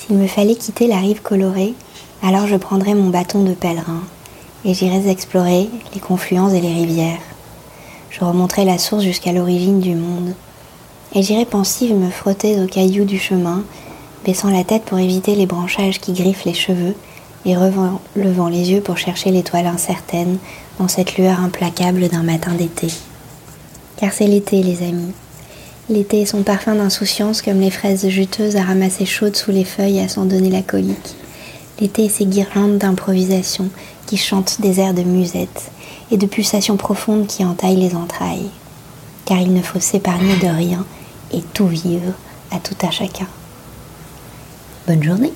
S'il me fallait quitter la rive colorée, alors je prendrais mon bâton de pèlerin et j'irais explorer les confluences et les rivières. Je remonterais la source jusqu'à l'origine du monde. Et j'irais pensive me frotter aux cailloux du chemin, baissant la tête pour éviter les branchages qui griffent les cheveux et relevant les yeux pour chercher l'étoile incertaine dans cette lueur implacable d'un matin d'été. Car c'est l'été, les amis. L'été est son parfum d'insouciance comme les fraises juteuses à ramasser chaudes sous les feuilles à s'en donner la colique. L'été et ses guirlandes d'improvisation qui chantent des airs de musette et de pulsations profondes qui entaillent les entrailles. Car il ne faut s'épargner de rien et tout vivre à tout à chacun. Bonne journée